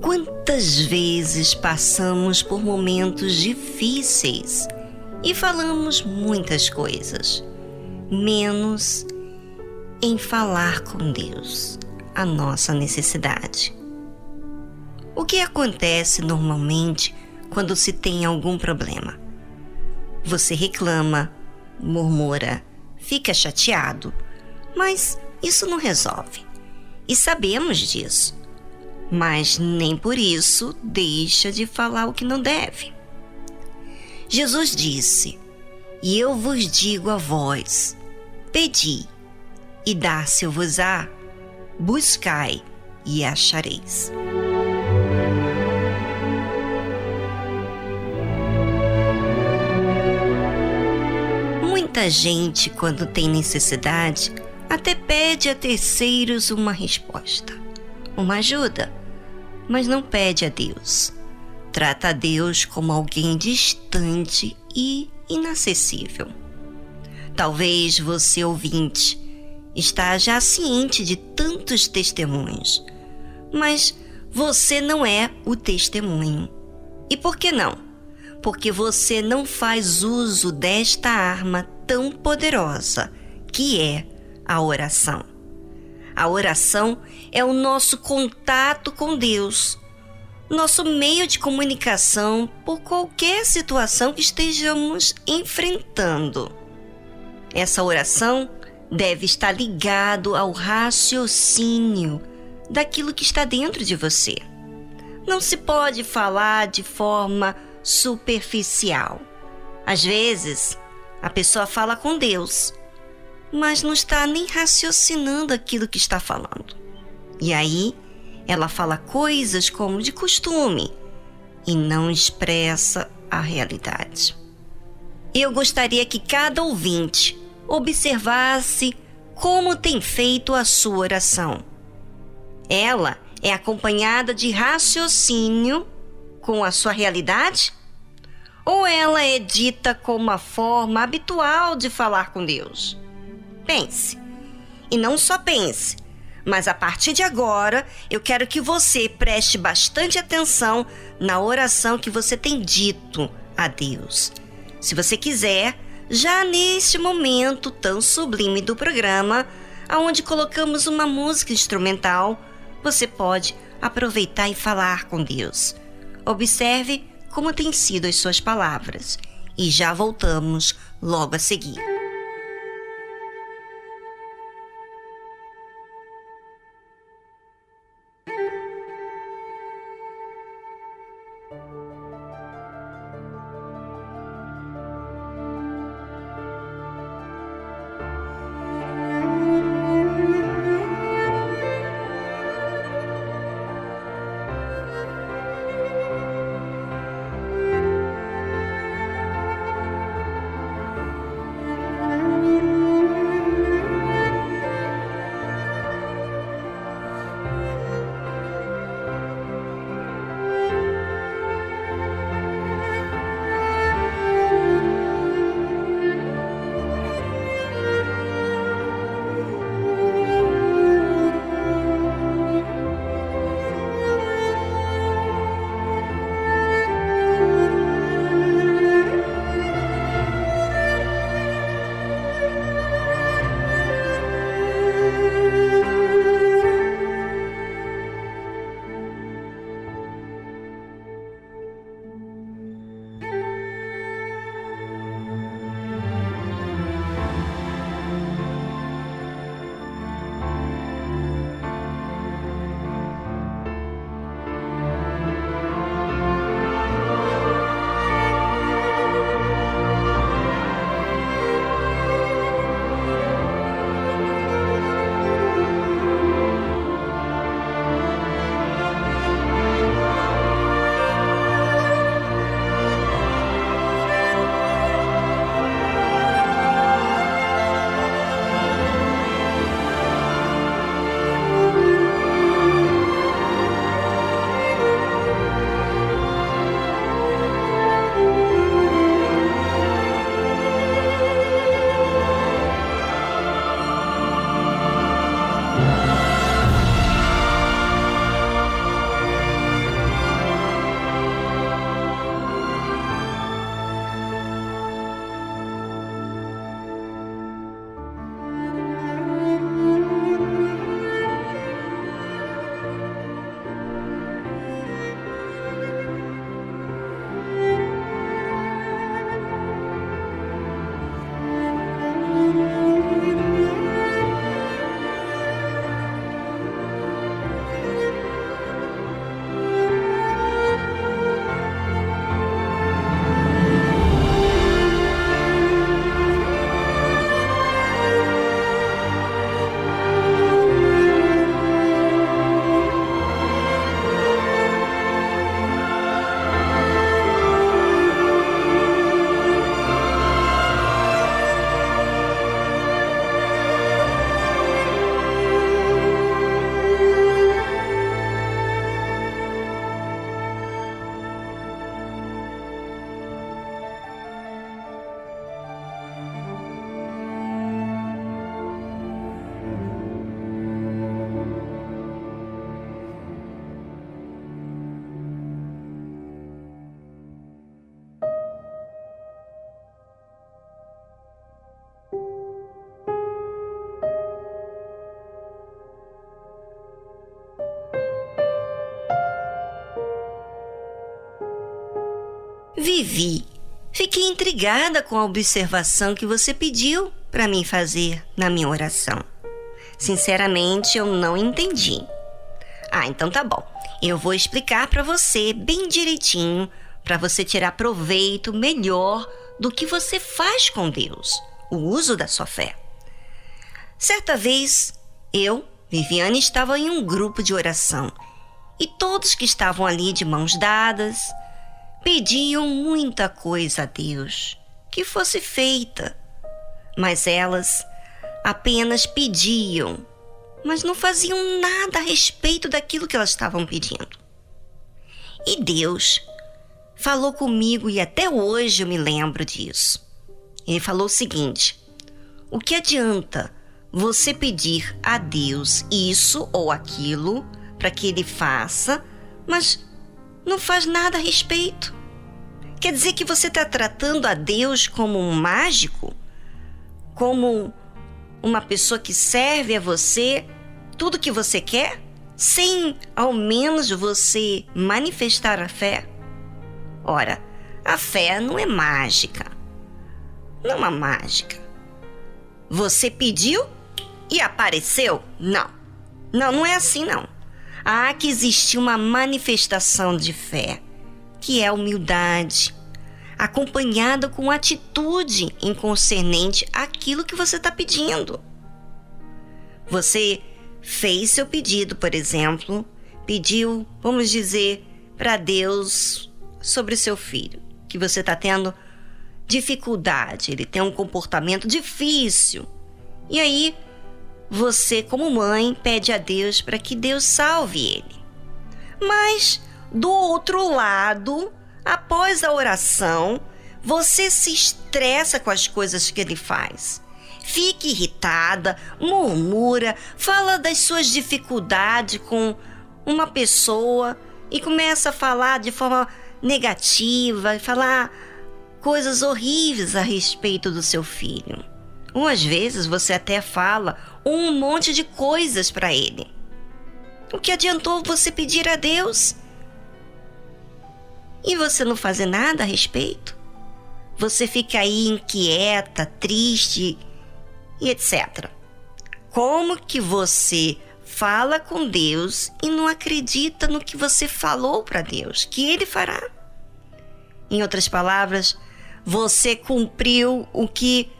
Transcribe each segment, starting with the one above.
Quantas vezes passamos por momentos difíceis e falamos muitas coisas, menos em falar com Deus a nossa necessidade. O que acontece normalmente quando se tem algum problema? Você reclama, murmura, fica chateado, mas isso não resolve. E sabemos disso mas nem por isso deixa de falar o que não deve. Jesus disse: E eu vos digo a vós: pedi, e dar-se-vos-á, buscai e achareis. Muita gente, quando tem necessidade, até pede a terceiros uma resposta uma ajuda, mas não pede a Deus. Trata a Deus como alguém distante e inacessível. Talvez você, ouvinte, está já ciente de tantos testemunhos, mas você não é o testemunho. E por que não? Porque você não faz uso desta arma tão poderosa que é a oração. A oração é o nosso contato com Deus, nosso meio de comunicação por qualquer situação que estejamos enfrentando. Essa oração deve estar ligado ao raciocínio daquilo que está dentro de você. Não se pode falar de forma superficial. Às vezes, a pessoa fala com Deus, mas não está nem raciocinando aquilo que está falando. E aí, ela fala coisas como de costume e não expressa a realidade. Eu gostaria que cada ouvinte observasse como tem feito a sua oração. Ela é acompanhada de raciocínio com a sua realidade? Ou ela é dita como uma forma habitual de falar com Deus? Pense. E não só pense, mas a partir de agora eu quero que você preste bastante atenção na oração que você tem dito a Deus. Se você quiser, já neste momento tão sublime do programa, aonde colocamos uma música instrumental, você pode aproveitar e falar com Deus. Observe como têm sido as suas palavras e já voltamos logo a seguir. Vivi, fiquei intrigada com a observação que você pediu para mim fazer na minha oração. Sinceramente, eu não entendi. Ah, então tá bom. Eu vou explicar para você bem direitinho para você tirar proveito melhor do que você faz com Deus, o uso da sua fé. Certa vez, eu, Viviane, estava em um grupo de oração e todos que estavam ali de mãos dadas pediam muita coisa a Deus que fosse feita, mas elas apenas pediam, mas não faziam nada a respeito daquilo que elas estavam pedindo. E Deus falou comigo e até hoje eu me lembro disso. Ele falou o seguinte: o que adianta você pedir a Deus isso ou aquilo para que ele faça, mas não faz nada a respeito? Quer dizer que você está tratando a Deus como um mágico? Como uma pessoa que serve a você tudo que você quer, sem ao menos você manifestar a fé? Ora, a fé não é mágica. Não é mágica. Você pediu e apareceu? Não. Não, não é assim não. Há que existir uma manifestação de fé, que é humildade, acompanhada com atitude em concernente àquilo que você está pedindo. Você fez seu pedido, por exemplo, pediu, vamos dizer, para Deus sobre seu filho, que você está tendo dificuldade, ele tem um comportamento difícil. E aí, você, como mãe, pede a Deus para que Deus salve ele. Mas, do outro lado, após a oração, você se estressa com as coisas que ele faz. Fica irritada, murmura, fala das suas dificuldades com uma pessoa e começa a falar de forma negativa e falar coisas horríveis a respeito do seu filho. Ou às vezes você até fala um monte de coisas para ele. O que adiantou você pedir a Deus? E você não fazer nada a respeito? Você fica aí inquieta, triste e etc. Como que você fala com Deus e não acredita no que você falou para Deus, que ele fará? Em outras palavras, você cumpriu o que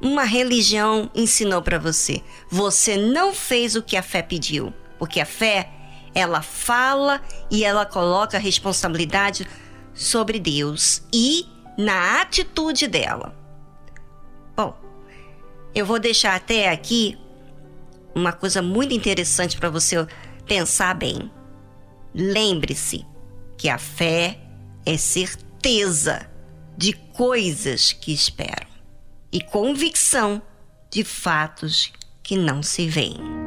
uma religião ensinou para você. Você não fez o que a fé pediu, porque a fé ela fala e ela coloca a responsabilidade sobre Deus e na atitude dela. Bom, eu vou deixar até aqui uma coisa muito interessante para você pensar bem. Lembre-se que a fé é certeza de coisas que esperam e convicção de fatos que não se veem.